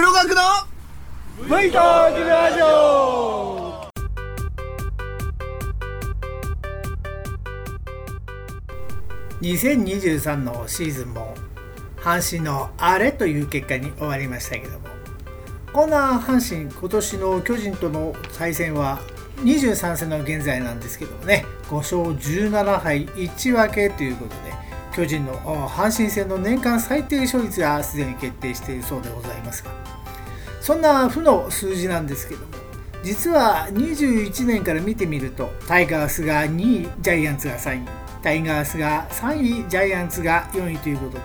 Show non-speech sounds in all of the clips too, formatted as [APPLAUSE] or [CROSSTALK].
黒学の V トークラジオ2023のシーズンも阪神のあれという結果に終わりましたけどもこんな阪神今年の巨人との対戦は23戦の現在なんですけどもね5勝17敗1分けということで巨人の阪神戦の年間最低勝率がすでに決定しているそうでございますがそんな負の数字なんですけども実は21年から見てみるとタイガースが2位ジャイアンツが3位タイガースが3位ジャイアンツが4位ということで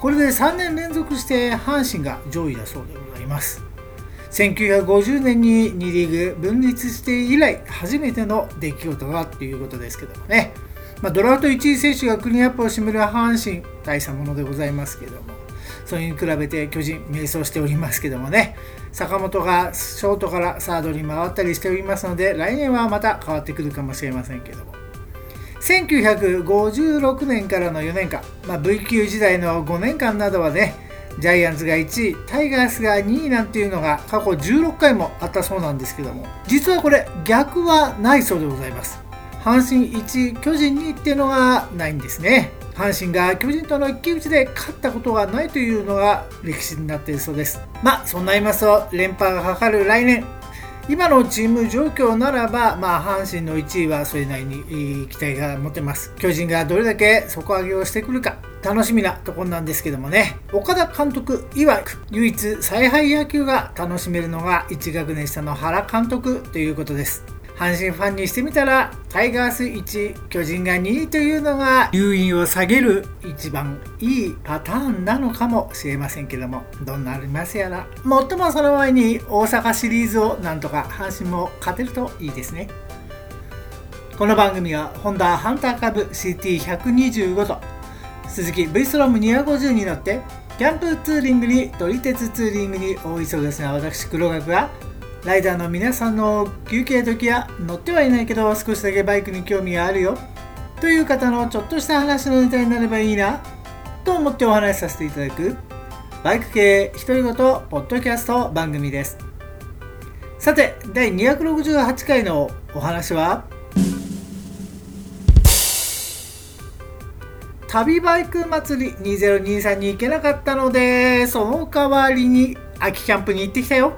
これで3年連続して阪神が上位だそうでございます。1950年に2リーグ分立して以来初めての出来事だということですけどもね、まあ、ドラフト1位選手がクリーンアップを占める阪神大したものでございますけどもそれに比べて巨人迷走しておりますけどもね坂本がショートからサードに回ったりしておりますので来年はまた変わってくるかもしれませんけども。1956年からの4年間、まあ、V 級時代の5年間などはねジャイアンツが1位タイガースが2位なんていうのが過去16回もあったそうなんですけども実はこれ逆はないそうでございます。阪神1巨人2っていうのがないんですね。阪神が巨人との一騎打ちで勝ったことがないというのが歴史になっているそうです。まあそんな言いますと連覇がかかる来年。今のチーム状況ならば、まあ、阪神の1位はそれなりに期待が持てます。巨人がどれだけ底上げをしてくるか楽しみなところなんですけどもね。岡田監督曰く唯一采配野球が楽しめるのが1学年下の原監督ということです。阪神ファンにしてみたらタイガース1巨人が2位というのが留飲を下げる一番いいパターンなのかもしれませんけどもどうなありますやら。もっともその前に大阪シリーズをなんとか阪神も勝てるといいですね。この番組はホンダハンター株 CT125 と鈴木 V ストローム250に乗ってキャンプツーリングに撮り鉄ツーリングに大忙しな私黒学がライダーの皆さんの休憩時や乗ってはいないけど少しだけバイクに興味があるよ。という方のちょっとした話のネタになればいいな。と思ってお話しさせていただく。バイク系独り言ポッドキャスト番組です。さて第268回のお話は？旅バイク祭り2023に行けなかったのでその代わりに秋キャンプに行ってきたよ。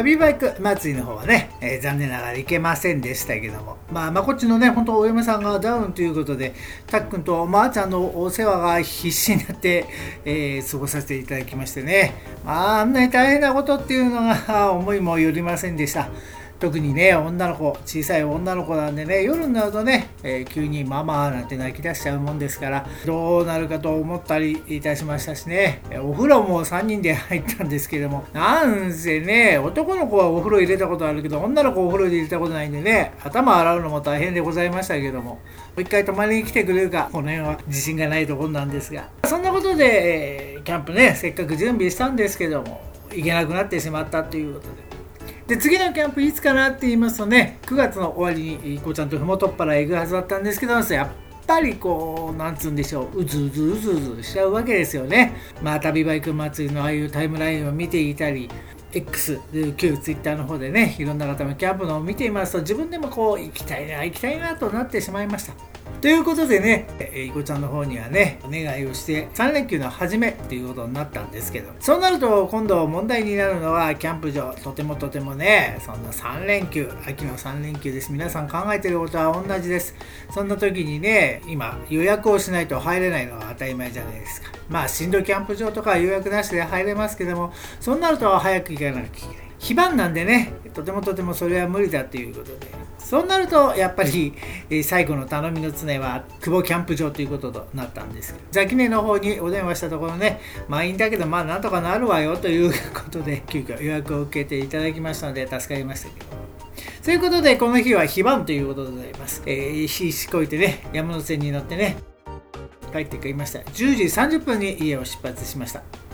旅バイク祭りの方はね、えー、残念ながら行けませんでしたけども、まあ、まあ、こっちのね、本当お嫁さんがダウンということで、たっくんとおばあちゃんのお世話が必死になって、えー、過ごさせていただきましてね、まあ、あんなに大変なことっていうのが [LAUGHS] 思いもよりませんでした。特にね、女の子、小さい女の子なんでね、夜になるとね、えー、急にママなんて泣き出しちゃうもんですから、どうなるかと思ったりいたしましたしね、お風呂も3人で入ったんですけども、なんせね、男の子はお風呂入れたことあるけど、女の子お風呂で入れたことないんでね、頭洗うのも大変でございましたけども、もう一回泊まりに来てくれるか、この辺は自信がないところなんですが、そんなことで、えー、キャンプね、せっかく準備したんですけども、行けなくなってしまったということで、で次のキャンプいつかなって言いますとね9月の終わりにこうちゃんとふもとっぱらへ行くはずだったんですけどやっぱりこうなんつうんでしょううずうずうずうずしちゃうわけですよね。まあ旅バイク祭りのああいうタイムラインを見ていたり X 旧 Twitter の方でねいろんな方のキャンプのを見ていますと自分でもこう行きたいな行きたいなとなってしまいました。ということでね、えいこちゃんの方にはね、お願いをして3連休の初めっていうことになったんですけど、そうなると今度問題になるのはキャンプ場。とてもとてもね、そんな3連休、秋の3連休です。皆さん考えてることは同じです。そんな時にね、今予約をしないと入れないのは当たり前じゃないですか。まあ、新度キャンプ場とか予約なしで入れますけども、そうなると早く行かなきゃいけない。非番なんでね、とてもとてもそれは無理だということで、そうなるとやっぱり、最後の頼みの常は久保キャンプ場ということとなったんです。ザキネの方にお電話したところね満員だけどまあなんとかなるわよということで急遽予約を受けていただきましたので助かりましたけど。ということでこの日は非番ということでございます、えー、ししこいてね山手線に乗ってね帰ってくりました。10時30分に家を出発しました。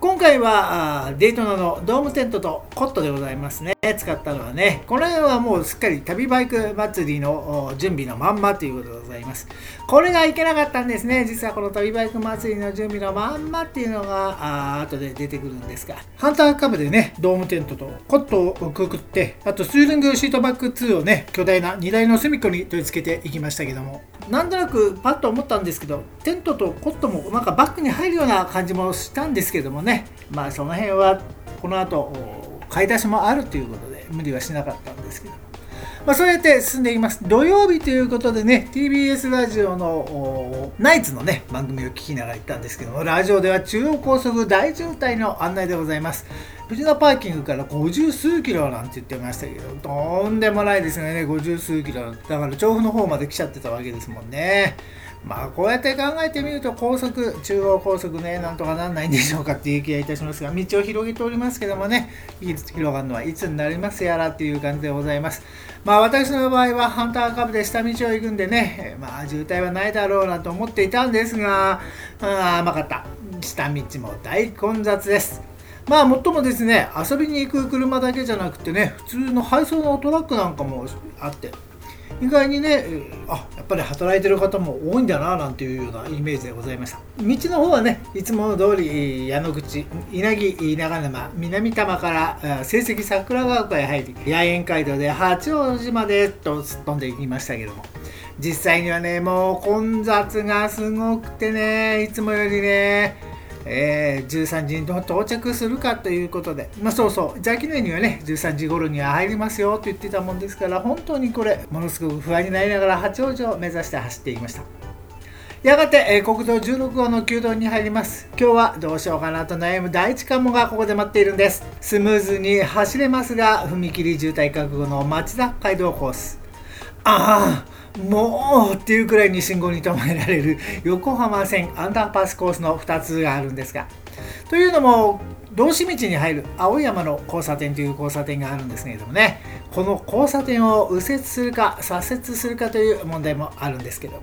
今回はデイトナのドームテントとコットでございますね。使ったのはねこの辺はもうすっかり旅バイク祭りの準備のまんまということでございます。これがいけなかったんですね。実はこの旅バイク祭りの準備のまんまっていうのがあ後で出てくるんですが。ハンターカブでねドームテントとコットをくくってあとスーリングシートバック2をね巨大な荷台の隅っこに取り付けていきましたけども。なんとなくパッと思ったんですけどテントとコットもなんかバッグに入るような感じもしたんですけどもね。まあその辺はこの後買い出しもあるということで無理はしなかったんですけど。まあ、そうやって進んでいきます。土曜日ということでね、TBS ラジオのナイツのね、番組を聞きながら行ったんですけども、ラジオでは中央高速大渋滞の案内でございます。藤田パーキングから50数キロなんて言ってましたけど、とんでもないですよね、50数キロ。だから調布の方まで来ちゃってたわけですもんね。まあこうやって考えてみると高速中央高速ねなんとかなんないんでしょうかっていう気がいたしますが道を広げておりますけどもね広がるのはいつになりますやらっていう感じでございます。まあ私の場合はハンターカブで下道を行くんでねまあ渋滞はないだろうなと思っていたんですがあ甘かった。下道も大混雑です。まあ、もっともですね、遊びに行く車だけじゃなくてね、普通の配送のトラックなんかもあって、意外にねあやっぱり働いてる方も多いんだななんていうようなイメージでございました。道の方はねいつもの通り矢野口稲城長沼南多摩から成績桜川丘へ入り野苑街道で八王子までと突っ飛んでいきましたけども。実際にはねもう混雑がすごくてねいつもよりねえー、13時に到着するかということで、まあ、そうそう、邪気念にはね、13時頃には入りますよと言ってたもんですから、本当にこれ、ものすごく不安になりながら八王子を目指して走っていました。やがて、えー、国道16号の旧道に入ります。今日はどうしようかなと悩む第一関門がここで待っているんです。スムーズに走れますが、踏切渋滞覚悟の町田街道コース。ああ、もうっていうくらいに信号に止められる [LAUGHS] 横浜線アンダーパスコースの2つがあるんですがというのも道志道に入る青山の交差点という交差点があるんですけれどもねこの交差点を右折するか左折するかという問題もあるんですけど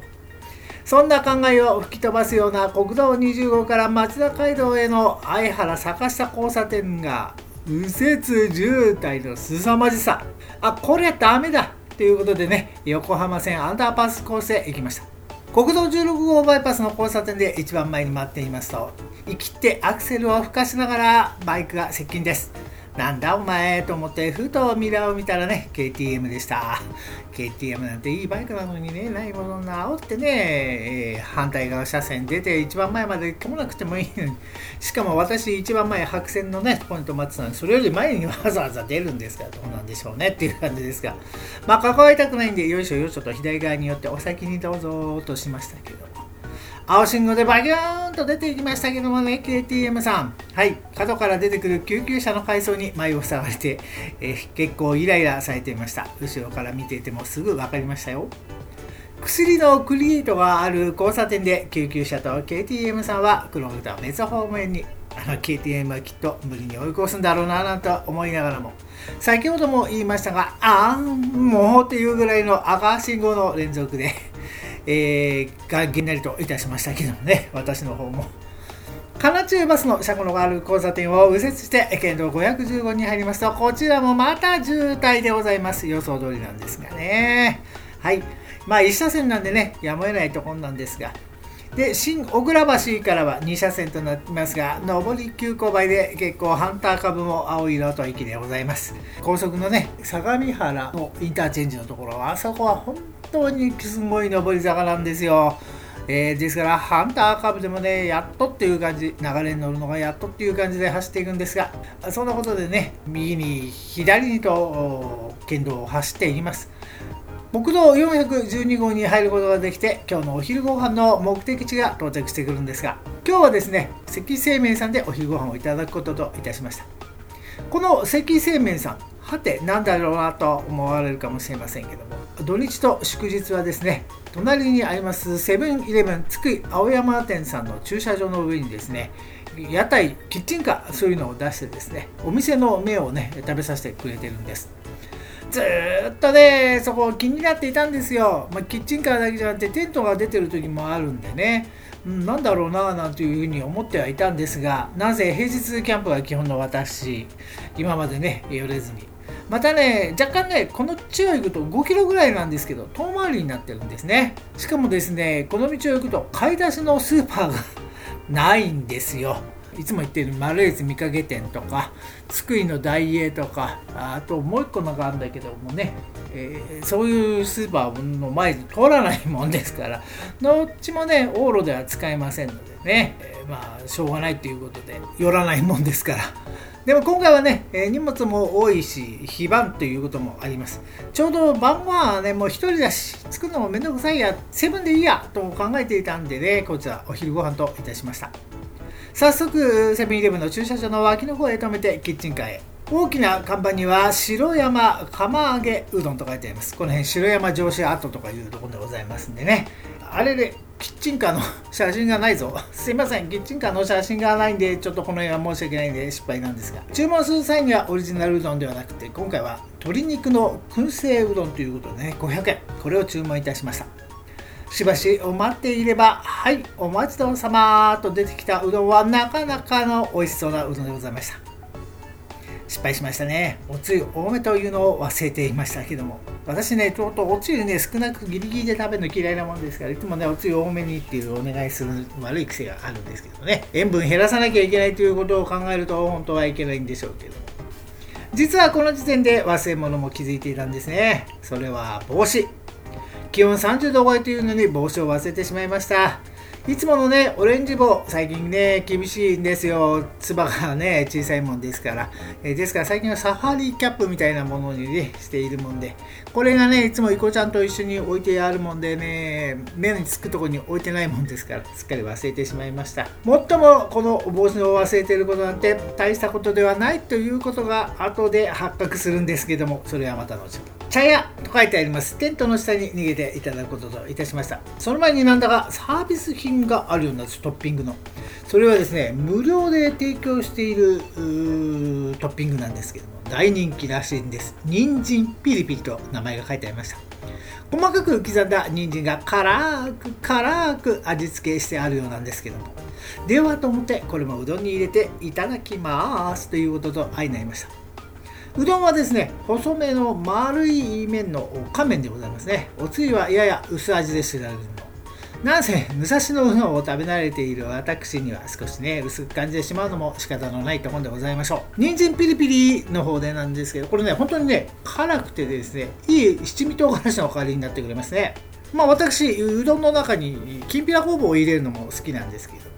そんな考えを吹き飛ばすような国道20号から町田街道への相原坂下交差点が右折渋滞の凄まじさ。あこれダメだ。ということでね、横浜線アンダーパスコースへ行きました。国道16号バイパスの交差点で一番前に待っていますと、生きてアクセルを吹かしながらバイクが接近です。なんだお前と思ってふとミラーを見たらね KTM でした。KTM なんていいバイクなのにねないものな煽ってね、えー、反対側車線出て一番前まで来なくてもいいのに。しかも私一番前白線のねポイント待ってたのでそれより前にわざわざ出るんですからどうなんでしょうねっていう感じですが。まあ関わりたくないんでよいしょよいしょと左側によってお先にどうぞとしましたけど。青信号でバギューンと出ていきましたけどもね、KTM さん。はい、角から出てくる救急車の階層に前を塞がれて、えー、結構イライラされていました。後ろから見ていてもすぐ分かりましたよ。薬のクリエイトがある交差点で救急車と KTM さんは黒豚別方面にあの KTM はきっと無理に追い越すんだろうななんて思いながらも先ほども言いましたがあーんもうっていうぐらいの赤信号の連続でえー、がげんなりといたしましたけどもね、私の方も。金中バスの車庫のがある交差点を右折して県道515に入りますと、こちらもまた渋滞でございます。予想通りなんですがね。はい。まあ、1車線なんでね、やむを得ないところなんですが。で、新小倉橋からは2車線となっていますが、上り急勾配で結構ハンター株も青色と息でございます。高速のね、相模原のインターチェンジのところは、あそこは本当にすごい上り坂なんですよ。えー、ですからハンターカブでもねやっとっていう感じ流れに乗るのがやっとっていう感じで走っていくんですがそんなことでね右に左にと県道を走っていきます国道412号に入ることができて今日のお昼ご飯の目的地が到着してくるんですが今日はですね関製麺さんでお昼ご飯をいただくことといたしました。この関製麺さんはて何だろうなと思われるかもしれませんけども土日と祝日はですね隣にありますセブンイレブン津久井青山店さんの駐車場の上にですね屋台キッチンカーそういうのを出してですねお店の目をね食べさせてくれてるんです。ずっとねそこ気になっていたんですよ、まあ、キッチンカーだけじゃなくてテントが出てる時もあるんでね、うん、なんだろうななんていうふうに思ってはいたんですがなぜ平日キャンプが基本の私今までね寄れずに。またね若干ねこの地を行くと5キロぐらいなんですけど遠回りになってるんですね。しかもですねこの道を行くと買い出しのスーパーがないんですよ。いつも言ってるマレーズ見かけ店とか津久井の大英とかあともう一個なんかあるんだけどもね、えー、そういうスーパーの前に通らないもんですからどっちもね往路では使えませんのでね、えー、まあしょうがないということで寄らないもんですから。でも今回はね、えー、荷物も多いし非番ということもあります。ちょうど晩ご飯はねもう一人だし作るのもめんどくさいやセブンでいいやと考えていたんでねこちらお昼ご飯といたしました。早速セブンイレブンの駐車場の脇の方へ止めてキッチンカーへ。大きな看板には白山釜揚げうどんと書いてあります。この辺白山上司跡とかいうところでございますんでね。あれでキッチンカーの写真がないぞ。[LAUGHS] すいません。キッチンカーの写真がないんでちょっとこの辺は申し訳ないんで失敗なんですが。注文する際にはオリジナルうどんではなくて今回は鶏肉の燻製うどんということでね500円。これを注文いたしました。しばしお待っていれば、はい、お待ちどうさまと出てきたうどんはなかなかの美味しそうなうどんでございました。失敗しましたね。おつゆ多めというのを忘れていましたけども。私ね、ちょっとおつゆね、少なくギリギリで食べるの嫌いなもんですから、いつもね、おつゆ多めにっていうお願いする悪い癖があるんですけどね。塩分減らさなきゃいけないということを考えると、本当はいけないんでしょうけども。実はこの時点で忘れ物も気づいていたんですね。それは帽子。気温30度超えというのに帽子を忘れてしまいました。いつものね、オレンジ棒、最近ね、厳しいんですよ。つばがね、小さいもんですから。え、ですから最近はサファリキャップみたいなものにね、しているもんで。これがね、いつもイコちゃんと一緒に置いてあるもんでね、目につくとこに置いてないもんですから、すっかり忘れてしまいました。もっとも、この帽子を忘れてることなんて大したことではないということが後で発覚するんですけども、それはまた後ほど。茶屋と書いてあります。テントの下に逃げていただくことといたしました。その前になんだかサービス品があるようなんですトッピングの。それはですね無料で提供しているトッピングなんですけども大人気らしいんです。人参ピリピリと名前が書いてありました。細かく刻んだ人参が辛く辛く味付けしてあるようなんですけども。ではと思ってこれもうどんに入れていただきます。ということと相なりました。うどんはですね細めの丸い麺の乾麺でございますね。おつゆはやや薄味で知られるのなんせ武蔵野うどんを食べ慣れている私には少しね薄く感じてしまうのも仕方のないところでございましょう。人参ピリピリの方でなんですけどこれね本当にね辛くてですねいい七味唐辛子の代わりになってくれますね。まあ私うどんの中にきんぴらごぼうを入れるのも好きなんですけど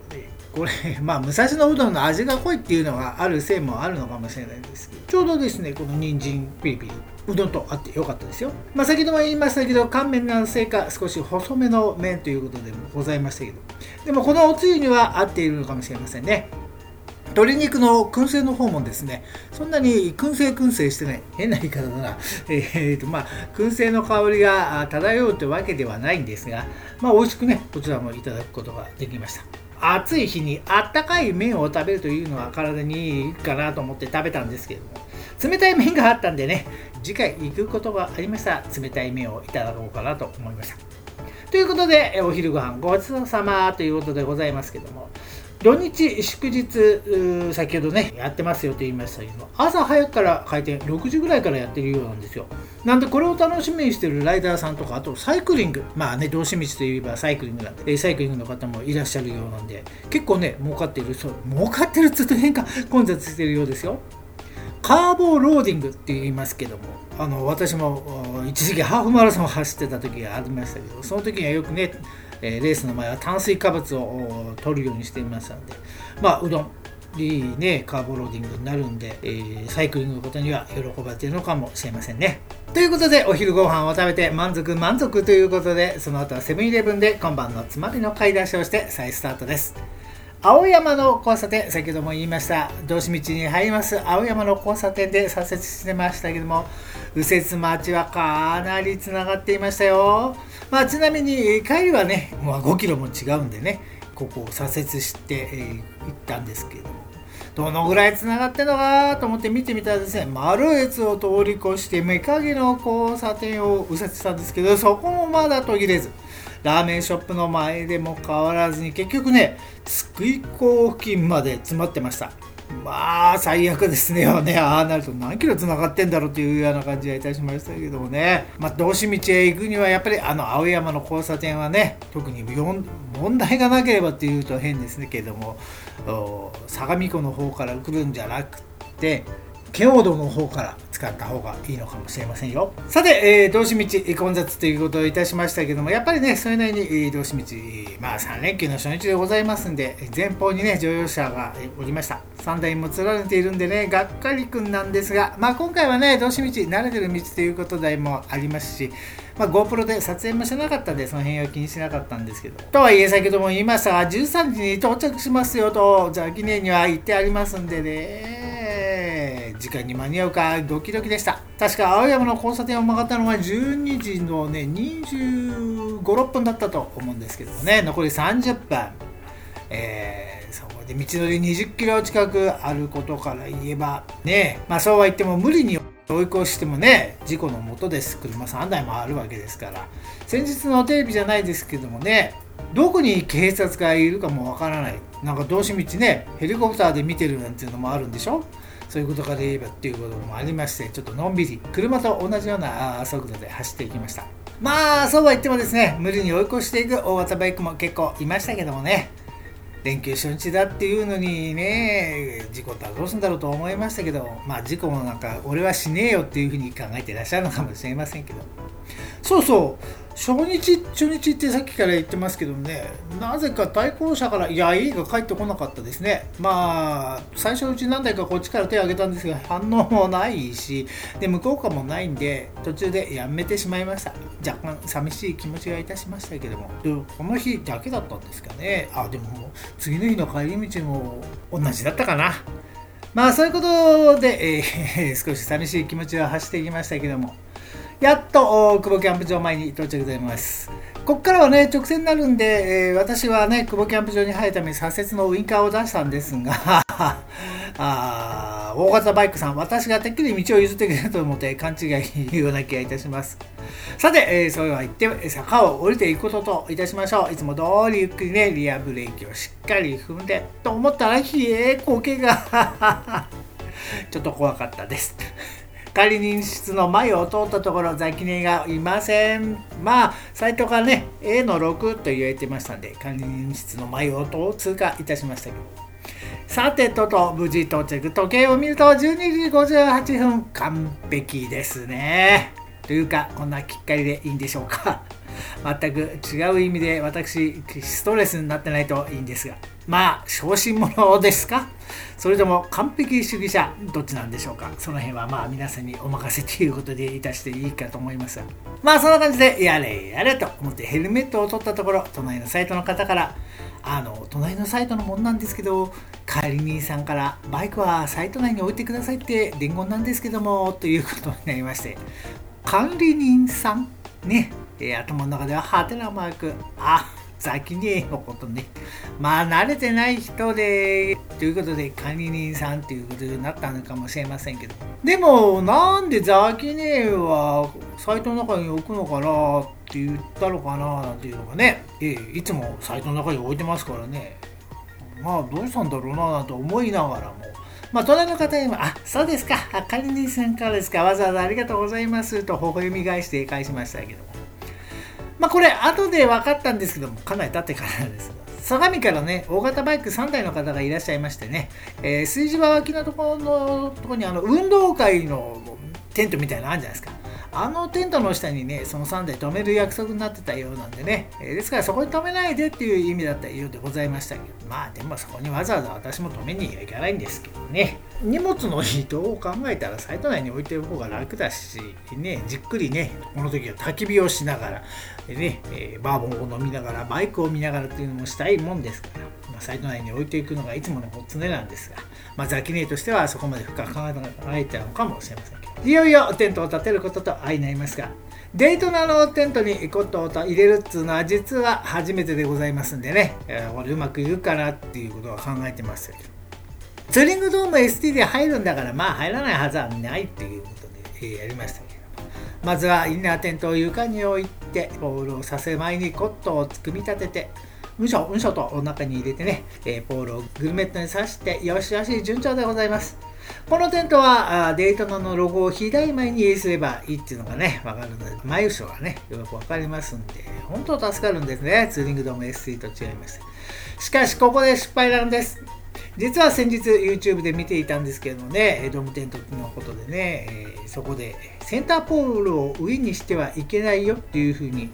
これ、[LAUGHS] まあ、武蔵野うどんの味が濃いっていうのがあるせいもあるのかもしれないですけど、ちょうどですね、この人参ピリピリ、うどんとあってよかったですよ。まあ、先ほども言いましたけど、乾麺のせいか、少し細めの麺ということでもございましたけど、でもこのおつゆには合っているのかもしれませんね。鶏肉の燻製の方もですね、そんなに燻製燻製してない、変な言い方だな、[LAUGHS] えーとまあ、燻製の香りが漂うというわけではないんですが、まあ、美味しくね、こちらもいただくことができました。暑い日にあったかい麺を食べるというのは体にいいかなと思って食べたんですけども冷たい麺があったんでね次回行くことがありました。冷たい麺をいただこうかなと思いました。ということでお昼ご飯ごちそうさまということでございますけども土日祝日先ほどねやってますよと言いましたけど朝早くから開店6時ぐらいからやってるようなんですよ。なんでこれを楽しみにしてるライダーさんとかあとサイクリング。まあね道志道といえばサイクリングなんでサイクリングの方もいらっしゃるようなんで結構ね儲かってるそう儲かってるっつうと変か混雑してるようですよ。カーボーローディングって言いますけどもあの私も一時期ハーフマラソンを走ってた時がありましたけどその時にはよくねえレースの前は炭水化物を取るようにしていましたので、まあ、うどん、いいね、カーボローディングになるんで、えー、サイクリングのことには喜ばれているのかもしれませんね。ということで、お昼ご飯を食べて満足満足ということで、その後はセブンイレブンで今晩のつまみの買い出しをして再スタートです。青山の交差点、先ほども言いました、道志道に入ります青山の交差点で左折してましたけども、右折待ちはかなりつながっていましたよ。まあ、ちなみに帰りはね、まあ、5キロも違うんでね、ここを左折して、えー、行ったんですけど、どのぐらいつながってんのかと思って見てみたらですね丸越を通り越して目影の交差点を右折したんですけどそこもまだ途切れずラーメンショップの前でも変わらずに結局ね津久井港付近まで詰まってました。まあ最悪ですね。よ [LAUGHS] ねああなると何キロ繋がってんだろうというような感じがいたしましたけどもね。まあ道志道へ行くにはやっぱりあの青山の交差点はね特に問題がなければっていうと変ですねけども相模湖の方から来るんじゃなくて圏央道の方から使った方がいいのかもしれませんよ。さて、えー、道志道混雑ということをいたしましたけどもやっぱりねそれなりに、えー、道志道まあ3連休の初日でございますんで前方にね乗用車がおりました。3台もつられているんでねがっかりくんなんですがまあ今回はね道志道慣れてる道ということでもありますしまあ、GoPro で撮影もしなかったんで、その辺は気にしなかったんですけど。とはいえ、先ほども言いましたが、13時に到着しますよと、ザキネには言ってありますんでね。時間に間に合うかドキドキでした確か青山の交差点を曲がったのは12時のね2 5 6分だったと思うんですけどね残り30分えー、そこで道のり20キロ近くあることから言えばねまあそうは言っても無理に追い越してもね事故のもとです。車3台もあるわけですから。先日のテレビじゃないですけどもねどこに警察がいるかもわからない。なんか道志道ねヘリコプターで見てるなんていうのもあるんでしょ？そういうことから言えばっていうこともありましてちょっとのんびり車と同じような速度で走っていきました。まあそうは言ってもですね無理に追い越していく大型バイクも結構いましたけどもね。連休初日だっていうのにね事故ったらどうするんだろうと思いましたけどまあ事故もなんか俺はしねえよっていうふうに考えてらっしゃるのかもしれませんけど。そうそう。初日初日ってさっきから言ってますけどねなぜか対向車からいやいいが帰ってこなかったですね。まあ最初のうち何台かこっちから手を挙げたんですが反応もないしで向こうかもないんで途中でやめてしまいました。若干寂しい気持ちがいたしましたけども。でこの日だけだったんですかね。あでも次の日の帰り道も同じだったかな。まあそういうことで、えー、[LAUGHS] 少し寂しい気持ちは走っていきましたけども。やっと久保キャンプ場前に到着でございます。ここからはね、直線になるんで、えー、私はね、久保キャンプ場に入るために左折のウインカーを出したんですが、[LAUGHS] あ大型バイクさん、私がてっきり道を譲ってくれると思って勘違いような気がいたします。さて、えー、それは言って、坂を降りていくことといたしましょう。いつも通りゆっくりね、リアブレーキをしっかり踏んで、と思ったら、ひえー、苔が [LAUGHS] ちょっと怖かったです。仮に室の前を通ったところザキネがいません。まあサイトがね A の6と言えてましたんで管理人室の前を通過いたしましたけど。さてとと無事到着。時計を見ると12時58分完璧ですね。というかこんなきっかりでいいんでしょうか。全く違う意味で私ストレスになってないといいんですが。まあ小心者ですか？それとも完璧主義者どっちなんでしょうか？その辺はまあ皆さんにお任せということでいたしていいかと思いますがまあそんな感じでやれやれと思ってヘルメットを取ったところ隣のサイトの方からあの隣のサイトのもんなんですけど管理人さんからバイクはサイト内に置いてくださいって伝言なんですけどもということになりまして。管理人さん？ね、え頭の中ではハテナマークあ先にのことね。まあ、慣れてない人で、ということで、管理人さんということになったのかもしれませんけど。でも、なんでザキネはサイトの中に置くのかなって言ったのかななんていうのがね、えいつもサイトの中に置いてますからね。まあ、どうしたんだろうななんて思いながらも。まあ、隣の方にも、あ、そうですか、管理人さんからですか、わざわざありがとうございますと微笑み返して返しましたけども。まあ、これ後で分かったんですけどもかなり経ってからです。相模からね大型バイク3台の方がいらっしゃいましてね、えー、炊事場脇のところのとこにあの運動会のテントみたいなのあるじゃないですか。あのテントの下にね、その3台止める約束になってたようなんでね、えー、ですからそこに止めないでっていう意味だったようでございましたけど、まあでもそこにわざわざ私も止めにはいかないんですけどね、荷物の移動を考えたらサイト内に置いてる方が楽だし、ね、じっくりね、この時は焚き火をしながら、ね、えー、バーボンを飲みながら、バイクを見ながらっていうのもしたいもんですから、まあ、サイト内に置いていくのがいつもの常なんですが、まあ、ザキネーとしてはそこまで深く考えたのかもしれませんけど。いよいよテントを建てることと相なりますが、デイトナのテントにコットを入れるっていうのは実は初めてでございますんでね、えー、これうまくいくかなっていうことは考えてますツーリングドーム ST で入るんだからまあ入らないはずはないっていうことで、えー、やりましたけどまずはインナーテントを床に置いてポールをさせ前にコットを組み立ててむしょむしょとお腹に入れてね、え、ポールをグルメットに刺してよしよし順調でございますこのテントはデイトナのロゴを左前にすればいいっていうのがね、わかるので、前後ろがね、よくわかりますんで、本当助かるんですね。ツーリングドーム S3 と違いまして。しかし、ここで失敗なんです。実は先日 YouTube で見ていたんですけれどもね、ドームテントのことでね、え、そこでセンターポールを上にしてはいけないよっていうふうに、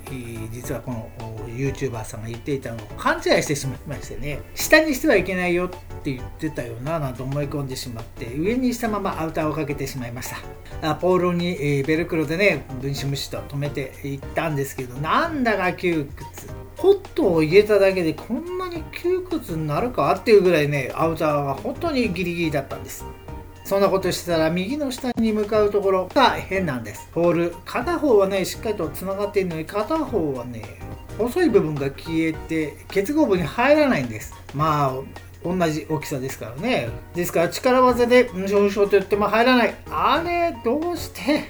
実はこの YouTuber さんが言っていたのを勘違いしてしまいましてね、下にしてはいけないよって言ってたよななんて思い込んでしまって、上にしたままアウターをかけてしまいました。あポールに、え、ベルクロでね、分子虫と止めていったんですけど、なんだか窮屈。ホットを入れただけでこんなに窮屈になるかっていうぐらいね、アウターが本当にギリギリだったんです。そんなことしてたら右の下に向かうところが変なんです。ポール、片方はね、しっかりと繋がっているのに片方はね、細い部分が消えて結合部に入らないんです。まあ、同じ大きさですからね。ですから力技で、うんしょんしょと言っても入らない。あれ、どうして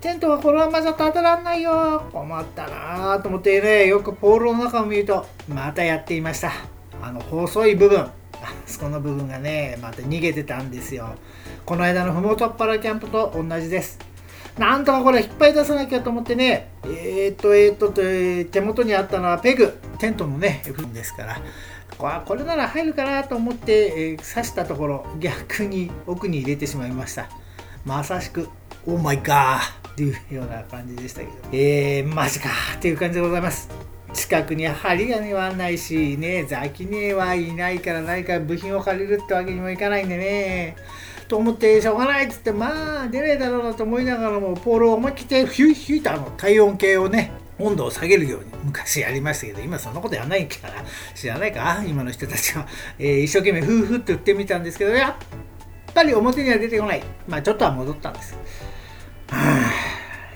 テントはこのままじゃ立てらんないよ。困ったなぁと思ってね、よくポールの中を見ると、またやっていました。あの細い部分。あそこの部分がね、また逃げてたんですよ。この間のふもとっぱらキャンプと同じです。なんとかこれ引っ張り出さなきゃと思ってね、えー、っと、えー、っと、手元にあったのはペグ、テントのね、分ですから、これなら入るかなと思って、え、刺したところ、逆に奥に入れてしまいました。まさしく、オーマイガーっていうような感じでしたけど、えー、マジかっていう感じでございます。近くに針金はないし、ね、ザキネはいないから何か部品を借りるってわけにもいかないんでね。と思って、しょうがないっつって、まあ、出ないだろうなと思いながらも、ポールを思い切ってヒュイヒュイとあの体温計をね、温度を下げるように昔やりましたけど、今そんなことやらないから知らないか今の人たちは、えー、一生懸命フーフーって言ってみたんですけど、やっぱり表には出てこない。まあちょっとは戻ったんです。は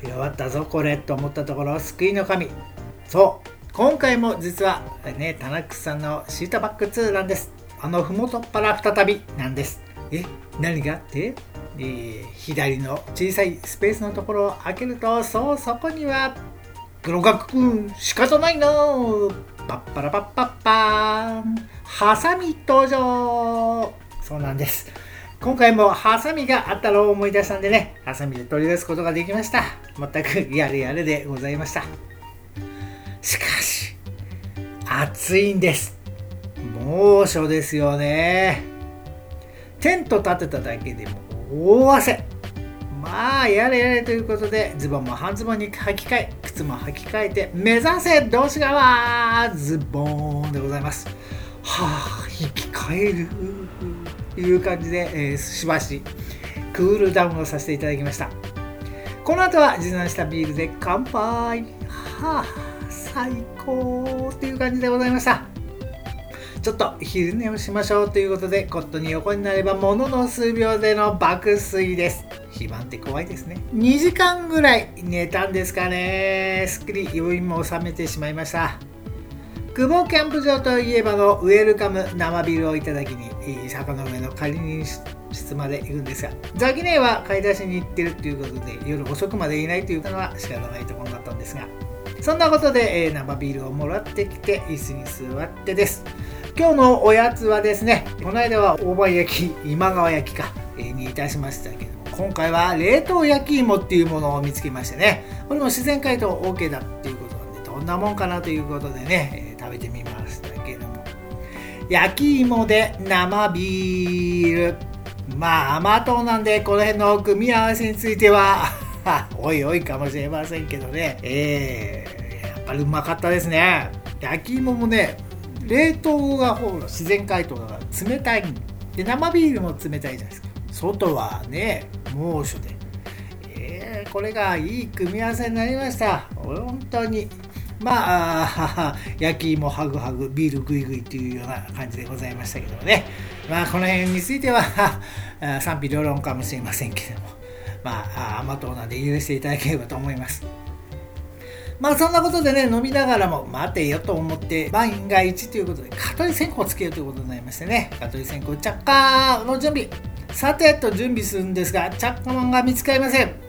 あ、弱ったぞこれと思ったところ救いの神。そう今回も実はね田中さんのシートバック2なんです。あのふもとっぱら再びなんです。え何があって、えー、左の小さいスペースのところを開けるとそうそこには黒学くん仕方ないなパッパラパッパッパーン。ハサミ登場。そうなんです。今回もハサミがあったのを思い出したんでね、ハサミで取り出すことができました。全くやれやれでございました。しかし、暑いんです。猛暑ですよね。テント立てただけでも大汗。まあ、やれやれということで、ズボンも半ズボンに履き替え、靴も履き替えて、目指せ同志川ズボンでございます。はあ、生き返る。いう感じで、えー、しばしクールダウンをさせていただきました。この後は持参したビールで乾杯。はあ最高っていう感じでございました。ちょっと昼寝をしましょうということでコットに横になればものの数秒での爆睡です。肥満って怖いですね。2時間ぐらい寝たんですかね。すっきり余韻も収めてしまいました。久保キャンプ場といえばのウェルカム生ビールをいただきに坂の上の仮に室まで行くんですがザギネは買い出しに行ってるっていうことで夜遅くまでいないというのは仕方ないところだったんですがそんなことで、えー、生ビールをもらってきて椅子に座ってです。今日のおやつはですねこの間は大判焼き今川焼きか、えー、にいたしましたけども今回は冷凍焼き芋っていうものを見つけましてね。これも自然解凍 OK だっていうことなんでどんなもんかなということでねべてみましたけども焼き芋で生ビール。まあ甘党なんでこの辺の組み合わせについては [LAUGHS] おいおいかもしれませんけどね。えー、やっぱりうまかったですね。焼き芋もね冷凍がほら自然解凍だから冷たい。んで生ビールも冷たいじゃないですか。外はね猛暑で。えー、これがいい組み合わせになりました。本当に。まあ、[LAUGHS] 焼き芋ハグハグ、ビールグイグイっていうような感じでございましたけどもね。まあ、この辺については [LAUGHS] 賛否両論かもしれませんけども、まあ、甘党なんで許していただければと思います。まあそんなことでね飲みながらも待てよと思って万が一ということで蚊取り線香をつけようということになりましてね蚊取り線香着火の準備さてと準備するんですが着火マンが見つかりません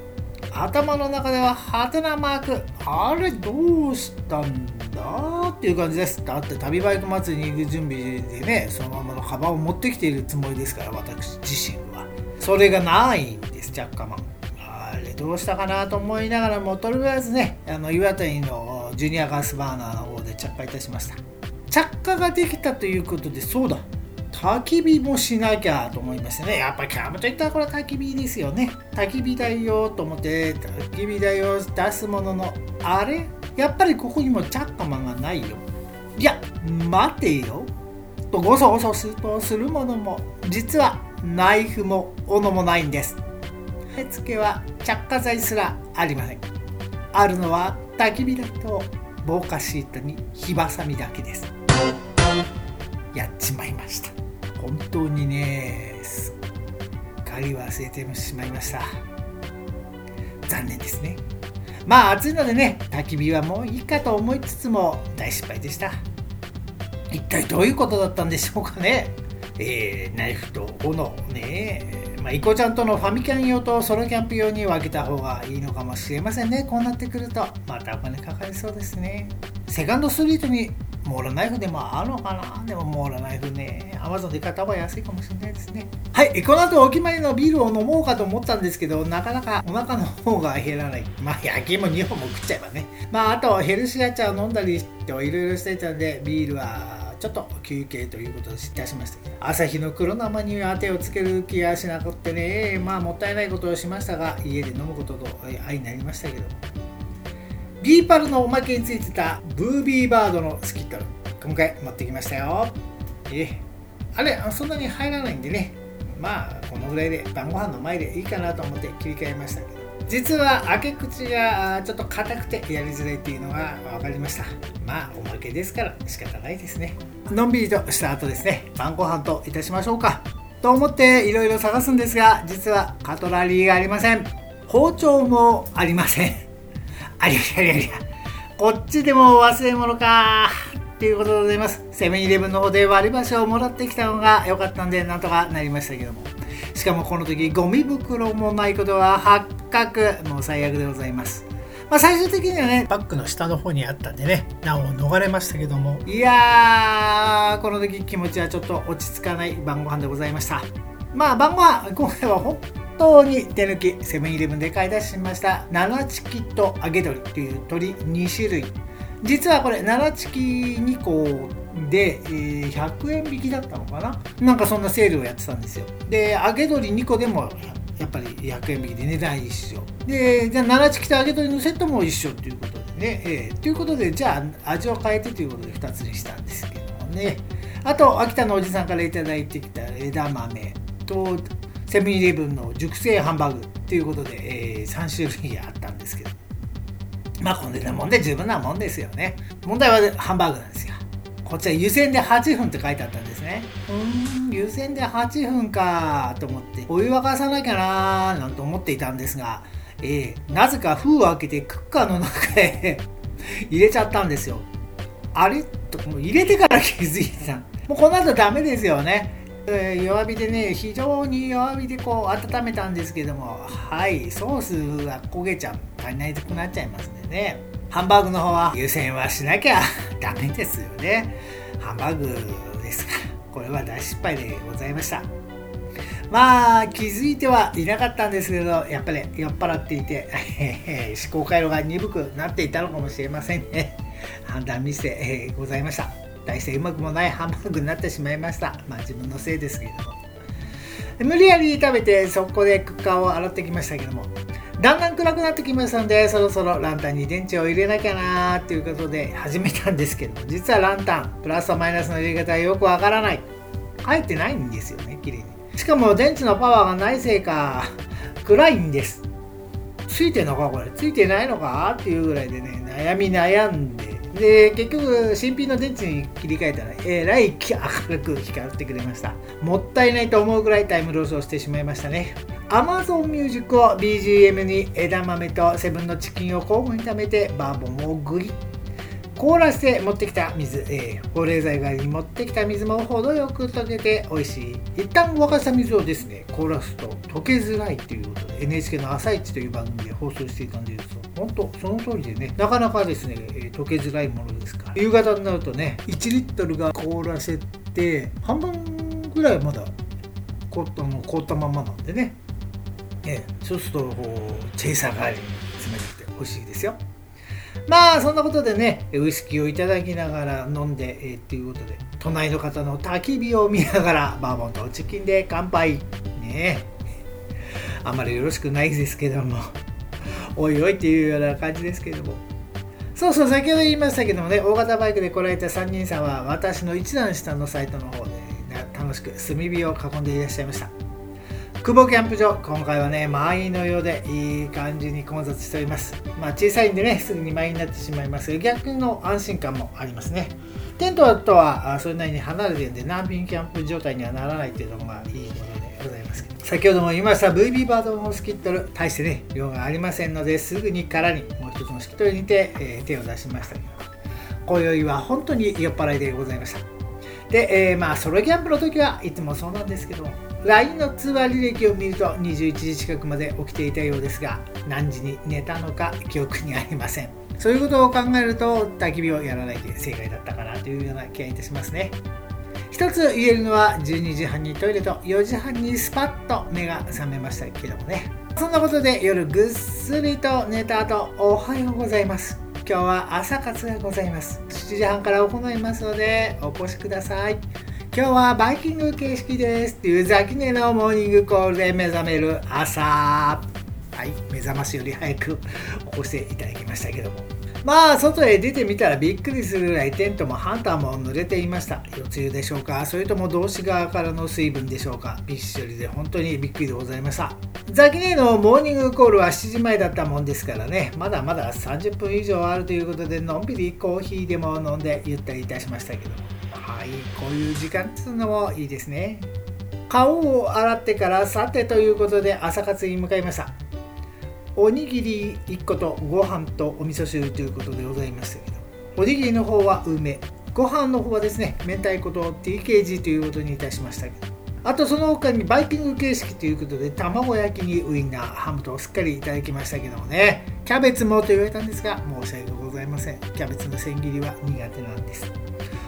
頭の中ではハテナマークあれどうしたんだ？っていう感じです。だって旅バイク祭りに行く準備でねそのままのカバンを持ってきているつもりですから私自身は。それがないんです着火マンあれどうしたかなと思いながらもとりあえずねあの岩谷のジュニアガスバーナーの方で着火いたしました。着火ができたということでそうだ。焚き火もしなきゃと思いましてね。やっぱキャンプといったらこれは焚き火ですよね。焚き火台よと思って焚き火台を出すもののあれ？やっぱりここにもチャッカマンがないよ。いや待てよ。とごそごそするとするものも実はナイフも斧もないんです。手付けは着火剤すらありません。あるのは焚き火台と防火シートに火ばさみだけです。やっちまいました。本当にねすっかり忘れてしまいました。残念ですね。まあ暑いのでね焚き火はもういいかと思いつつも大失敗でした。一体どういうことだったんでしょうかね。えー、ナイフと斧ね。まあ、イコちゃんとのファミキャン用とソロキャンプ用に分けた方がいいのかもしれませんね。こうなってくるとまたお金かかりそうですね。セカンドストリートにモーラナイフでもあるのかな？でもモーラナイフね、アマゾンで買った方が安いかもしれないですね。はい、この後お決まりのビールを飲もうかと思ったんですけど、なかなかお腹の方が減らない。まあ、焼き芋2本も食っちゃえばね。まあ、あとヘルシア茶を飲んだりしていろいろしてたんで、ビールはちょっと休憩ということでいたしましたアサヒの黒生には手をつける気がしなくってね、まあもったいないことをしましたが、家で飲むことと相成りましたけど。 BE-PAL のおまけについてたブービーバードのスキットル今回持ってきましたよ。えあれそんなに入らないんでね。まあこのぐらいで晩ご飯の前でいいかなと思って切り替えましたけど。実は開け口がちょっと硬くてやりづらいっていうのが分かりました。まあおまけですから仕方ないですね。のんびりとした後ですね。晩ご飯といたしましょうか。と思っていろいろ探すんですが実はカトラリーがありません。包丁もありません。ありゃりゃりゃりゃこっちでも忘れ物かということでございます。セブンイレブンの方で割り箸をもらってきたのが良かったんで、なんとかなりましたけども。しかもこの時、ゴミ袋もないことは発覚。もう最悪でございます。まあ、最終的にはね、バッグの下の方にあったんでね、なお逃れましたけども。いやー、この時気持ちはちょっと落ち着かない晩ご飯でございました。まあ、晩ご飯、今回は本当に手抜きセブンイレブンで買い出しました。7チキと揚げ鶏という鶏2種類。実はこれ7チキ2個で、えー、100円引きだったのかな？なんかそんなセールをやってたんですよ。で揚げ鶏2個でもやっぱり100円引きで値段一緒。でじゃあ7チキと揚げ鶏のセットも一緒ということでね、えー、ということでじゃあ味を変えてということで2つにしたんですけどもね。あと秋田のおじさんから頂いてきた枝豆とセブンイレブンの熟成ハンバーグということで、えー、3種類あったんですけど。まあこんなもんで十分なもんですよね。問題はハンバーグなんですよ。こっちは湯煎で8分って書いてあったんですね。うん。湯煎で8分かと思ってお湯沸かさなきゃなーなんて思っていたんですが、えー、なぜか封を開けてクッカーの中へ [LAUGHS] 入れちゃったんですよ。あれ？ともう入れてから気づいてた。もうこの後ダメですよね。えー、弱火でね非常に弱火でこう温めたんですけどもはいソースが焦げちゃう足りないくなっちゃいますんでねハンバーグの方は湯煎はしなきゃ [LAUGHS] ダメですよね。ハンバーグですかこれは大失敗でございました。まあ気づいてはいなかったんですけどやっぱり酔っ払っていて [LAUGHS] 思考回路が鈍くなっていたのかもしれませんね。判断ミスで、ございました。大してうまくもないハンバーグになってしまいました。まあ自分のせいですけれども。無理やり食べてそこでクッカーを洗ってきましたけども。だんだん暗くなってきましたのでそろそろランタンに電池を入れなきゃなーっていうことで始めたんですけども。実はランタンプラスとマイナスの入れ方はよくわからない。入ってないんですよね綺麗に。しかも電池のパワーがないせいか暗いんです。ついてんのかこれ。ついてないのかっていうぐらいでね悩み悩んで結局新品の電池に切り替えたらえらい明るく光ってくれました。もったいないと思うぐらいタイムロスをしてしまいましたね。Amazon Music を BGM に枝豆とセブンのチキンを交互に食べてバーボンをグリ凍らせて持ってきた水、えー、保冷剤代わりに持ってきた水も程よく溶けて美味しい。一旦沸かした水をですね凍らすと溶けづらいということで NHK の「朝市という番組で放送していたんです。が本当その通りでねなかなかですね、えー、溶けづらいものですから。夕方になるとね1リットルが凍らせて半分ぐらいまだ凍ったの凍ったままなんでね、えー、そうするとこうチェイサー代わりに冷たくて美味しいですよ。まあそんなことでねウイスキーをいただきながら飲んで、え、っていうことで隣の方の焚き火を見ながらバーボンとチキンで乾杯。ね。あんまりよろしくないですけども。おいおいっていうような感じですけども。そうそう先ほど言いましたけどもね大型バイクで来られた3人さんは私の一段下のサイトの方で、楽しく炭火を囲んでいらっしゃいました。久保キャンプ場今回はね満員のようでいい感じに混雑しております。まあ小さいんでねすぐに満員になってしまいます。逆の安心感もありますね。テントとはそれなりに離れてるんで難民キャンプ状態にはならないっていうのがいいものでございます。先ほども言いました VB バードモスキットル大してね量がありませんのですぐに殻にもう一つのスキットルにて、えー、手を出しました。けど今宵は本当に酔っ払いでございました。で、えー、まあソロキャンプの時はいつもそうなんですけど。LINE の通話履歴を見ると21時近くまで起きていたようですが何時に寝たのか記憶にありません。そういうことを考えると焚き火をやらないで正解だったかなというような気がいたしますね。一つ言えるのは12時半にトイレと4時半にスパッと目が覚めましたけどもね。そんなことで夜ぐっすりと寝た後おはようございます。今日は朝活がございます。7時半から行いますのでお越しください。今日はバイキング形式です。っていうザキネのモーニングコールで目覚める朝。はい目覚ましより早く起こしていただきましたけども。まあ外へ出てみたらびっくりするぐらいテントもハンターも濡れていました。夜露でしょうか？それとも同志側からの水分でしょうか？びっしょりで本当にびっくりでございました。ザキネのモーニングコールは7時前だったもんですからね。まだまだ30分以上あるということでのんびりコーヒーでも飲んでゆったりいたしましたけども。いこういう時間っていうのもいいですね。顔を洗ってからさてということで朝活に向かいました。おにぎり1個とご飯とお味噌汁ということでございましたけどおにぎりの方は梅ご飯の方はですね明太子と TKG ということにいたしましたけど。あとその他にバイキング形式ということで卵焼きにウインナーハムとすっかりいただきましたけどもね。キャベツもと言われたんですが申し訳ございません。キャベツの千切りは苦手なんです。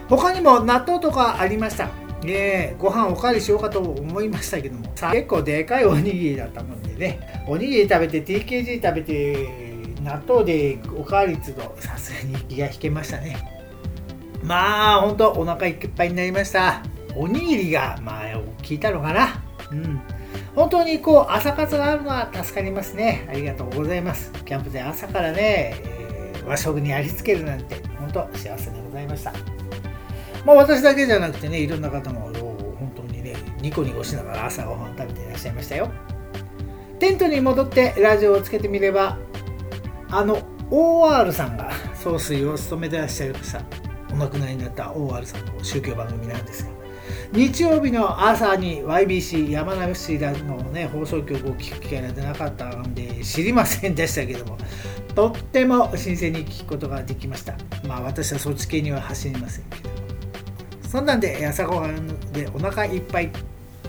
他にも納豆とかありました。ねご飯おかわりしようかと思いましたけども。結構でかいおにぎりだったもんでね。おにぎり食べて TKG 食べて納豆でおかわりつとさすがに気が引けましたね。まあほんとお腹いっぱいになりました。おにぎりがまあ効いたのかな。うん。本当にこう朝活があるのは助かりますね。ありがとうございます。キャンプで朝からね、えー、和食にありつけるなんて本当幸せでございました。まあ、私だけじゃなくてねいろんな方も本当にねニコニコしながら朝ごはん食べていらっしゃいましたよ。テントに戻ってラジオをつけてみればあの OR さんが総帥を務めてらっしゃいました。お亡くなりになった OR さんの宗教番組なんですが。日曜日の朝に YBC 山梨らの、ね、放送局を聞く機会が出なかったんで知りませんでしたけどもとっても新鮮に聞くことができました。まあ私はそっち系には走りませんけど。そんなんで朝ごはんでお腹いっぱい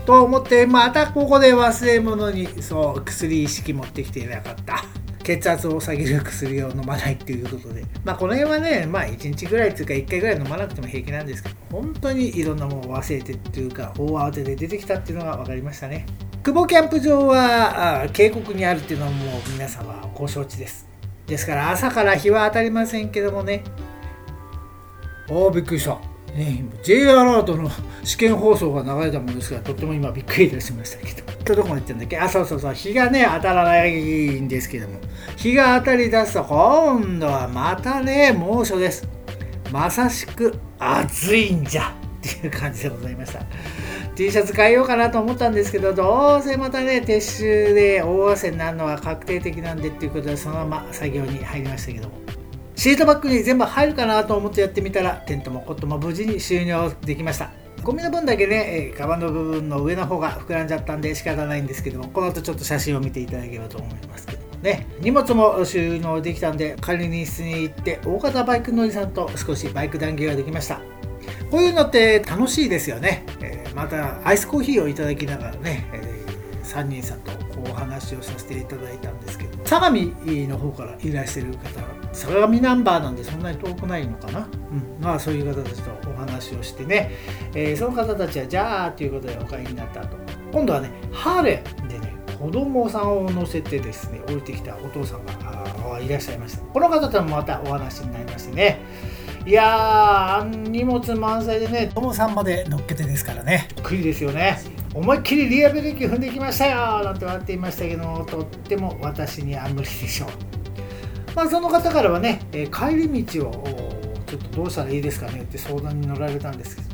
と思ってまたここで忘れ物にそう薬意識持ってきていなかった。[LAUGHS] 血圧を下げる薬を飲まないっていうことで。まあこの辺はねまあ1日ぐらいっていうか1回ぐらい飲まなくても平気なんですけど本当にいろんなものを忘れてっていうか大慌てで出てきたっていうのが分かりましたね。久保キャンプ場は渓谷にあるっていうのはもう皆さんはご承知です。ですから朝から日は当たりませんけどもね。おおびっくりした。ね、J アラートの試験放送が流れたものですからとっても今びっくりいたしましたけど。どこまで言ってんだっけ？あそうそうそう。日がね当たらないんですけども。日が当たり出すと今度はまたね猛暑です。まさしく暑いんじゃっていう感じでございました。T シャツ変えようかなと思ったんですけどどうせまたね撤収で大汗になるのは確定的なんでっていうことでそのまま作業に入りましたけども。シートバッグに全部入るかなと思ってやってみたらテントもコットも無事に収納できました。ゴミの分だけね、えー、カバンの部分の上の方が膨らんじゃったんで仕方ないんですけどもこの後ちょっと写真を見ていただければと思いますけどもね。荷物も収納できたんで管理室に行って大型バイク乗りさんと少しバイク談義ができました。こういうのって楽しいですよね、えー、またアイスコーヒーをいただきながらね、えー、3人さんとこうお話をさせていただいたんですけど相模の方からいらしてる方相模ナンバーなんでそんなに遠くないのかな、うん、まあそういう方たちとお話をしてね、えー、その方たちはじゃあということでお帰りになった後。今度はねハーレーでね子供さんを乗せてですね降りてきたお父さんがいらっしゃいました。この方ともまたお話になりましてね。いやー荷物満載でね友さんまで乗っけてですからね。びっくりですよね思いっきりリアブレーキ踏んできましたよなんて笑っていましたけどとっても私には無理でしょう。まあその方からはね、え帰り道をちょっとどうしたらいいですかねって相談に乗られたんですけど。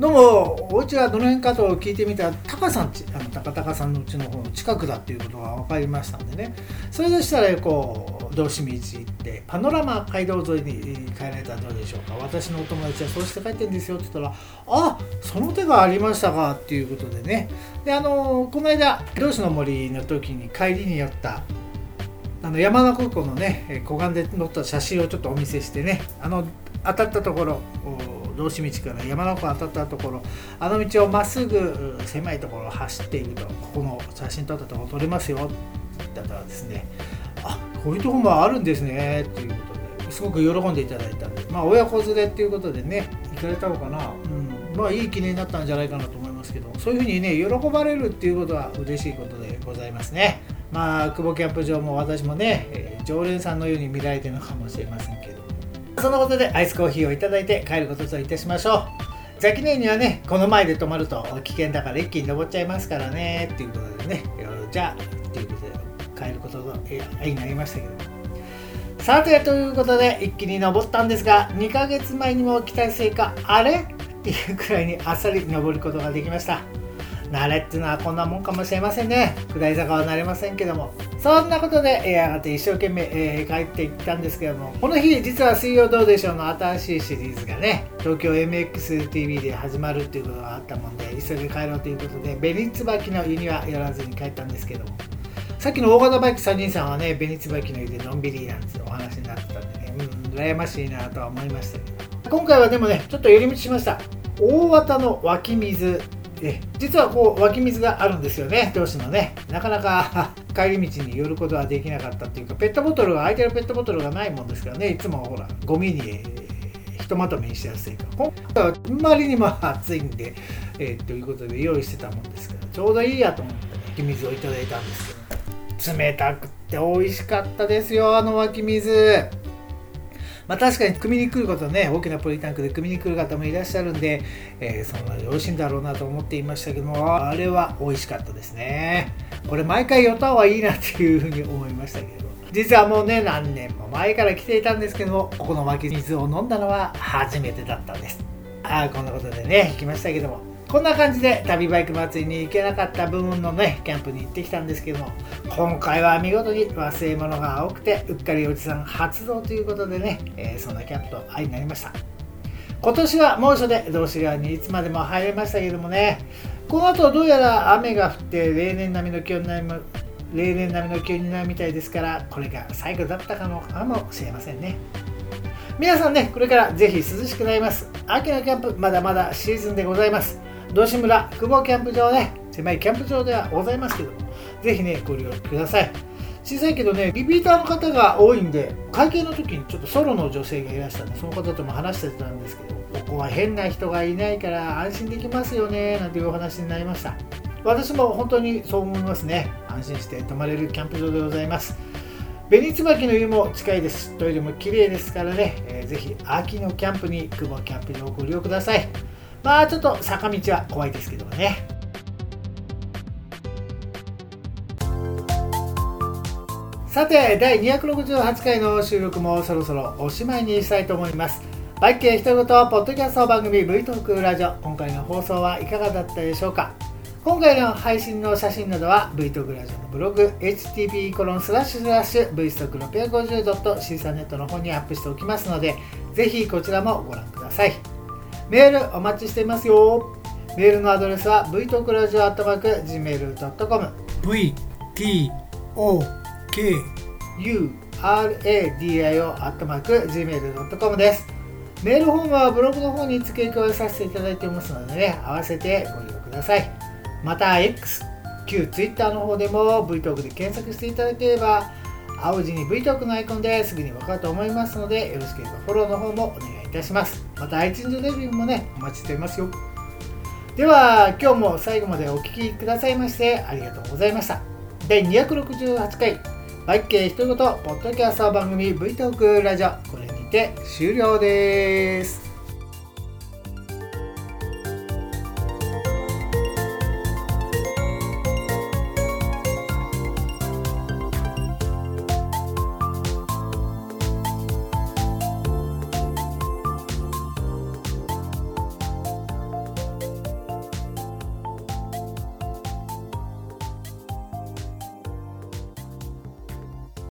どうもお家はどの辺かと聞いてみたらタカさんちあの高高さんのうちの方の近くだっていうことが分かりましたんでね。それでしたらこう道志道行ってパノラマ街道沿いに帰られたらどうでしょうか。私のお友達はそうして帰ってるんですよって言ったらあその手がありましたか。っていうことでね。であのこの間漁師の森の時に帰りに寄ったあの山中湖のね湖岸で乗った写真をちょっとお見せしてね。あの当たったところ道志道から山中湖当たったところあの道をまっすぐ狭いところを走っているとここの写真撮ったところ撮れますよ。って言ったらですねこういうとこもあるんですねっていうことですごく喜んでいただいたんでまあ親子連れっていうことでね行かれたのかな、うん、まあいい記念になったんじゃないかなと思いますけどそういうふうにね喜ばれるっていうことは嬉しいことでございますね。まあ久保キャンプ場も私もね、えー、常連さんのように見られてるのかもしれませんけど。そのことでアイスコーヒーをいただいて帰ることといたしましょう。ザキネにはねこの前で止まると危険だから一気に登っちゃいますからねっていうことでね。じゃあ。っていうことで帰ることになりましたけど。さてということで一気に登ったんですが2ヶ月前にも期待成果あれ？っていうくらいにあっさり登ることができました。慣れっていうのはこんなもんかもしれませんね。下り坂は慣れませんけども。そんなことで、えー、やがて一生懸命、えー、帰っていったんですけども。この日実は水曜どうでしょうの新しいシリーズがね東京 MXTV で始まるっていうことがあったもんで急いで帰ろうということで紅椿の湯には寄らずに帰ったんですけども。さっきの大型バイク3人さんはね紅椿の湯でのんびりなんてお話になってたんでねうん羨ましいなとは思いましたけど。今回はでもねちょっと寄り道しました。大型の湧き水え実はこう湧き水があるんですよね。漁師のね。なかなか [LAUGHS] 帰り道に寄ることはできなかったっていうかペットボトルが空いてるペットボトルがないもんですからね。いつもほらゴミにひとまとめにしやすいか今回はあまりにも暑いんで、えー、ということで用意してたもんですからちょうどいいやと思って湧き水をいただいたんですけど冷たくて美味しかったですよあの湧き水。まあ、確かに汲みに来ることね大きなポリタンクで汲みに来る方もいらっしゃるんで、えー、そんな美味しいんだろうなと思っていましたけどもあれは美味しかったですね。これ毎回寄った方がいいなっていうふうに思いましたけど。実はもうね何年も前から来ていたんですけどもここの湧き水を飲んだのは初めてだったんです。ああこんなことでね行きましたけども。こんな感じで旅バイク祭りに行けなかった部分のねキャンプに行ってきたんですけども今回は見事に忘れ物が多くてうっかりおじさん発動ということでね、えー、そんなキャンプと相になりました。今年は猛暑で道志川にいつまでも入れましたけどもねこの後どうやら雨が降って例年並みの気温になり例年並みの気温になるみたいですからこれが最後だったかのかもしれませんね。皆さんねこれからぜひ涼しくなります。秋のキャンプまだまだシーズンでございます。道志村久保キャンプ場ね。狭いキャンプ場ではございますけどもぜひねご利用ください。小さいけどねリピーターの方が多いんで会計の時にちょっとソロの女性がいらしたんでその方とも話してたんですけどここは変な人がいないから安心できますよねなんていうお話になりました。私も本当にそう思いますね。安心して泊まれるキャンプ場でございます。紅椿の湯も近いです。トイレも綺麗ですからね、えー、ぜひ秋のキャンプに久保キャンプ場をご利用ください。まあちょっと坂道は怖いですけどね。さて第268回の収録もそろそろおしまいにしたいと思います。バイク一言ポッドキャスト番組 V トークラジオ。今回の放送はいかがだったでしょうか。今回の配信の写真などは V トークラジオのブログ http コロンスラッシュスラッシュ V ストック 650.c サネットの方にアップしておきますのでぜひこちらもご覧ください。メールお待ちしていますよ。メールのアドレスは v トークラジオアットマーク Gmail.com v t o k u r a d i o g m a i l c o m です。メールフォームはブログの方に付け加えさせていただいていますのでね合わせてご利用ください。また X 旧 Twitter の方でも V トークで検索していただければ青字に V トークのアイコンですぐに分かると思いますのでよろしければフォローの方もお願いいたします。また iTunes レビューもねお待ちしていますよ。では今日も最後までお聴きくださいましてありがとうございました。第268回バイケーひと言ポッドキャスト番組 V トークラジオこれにて終了です。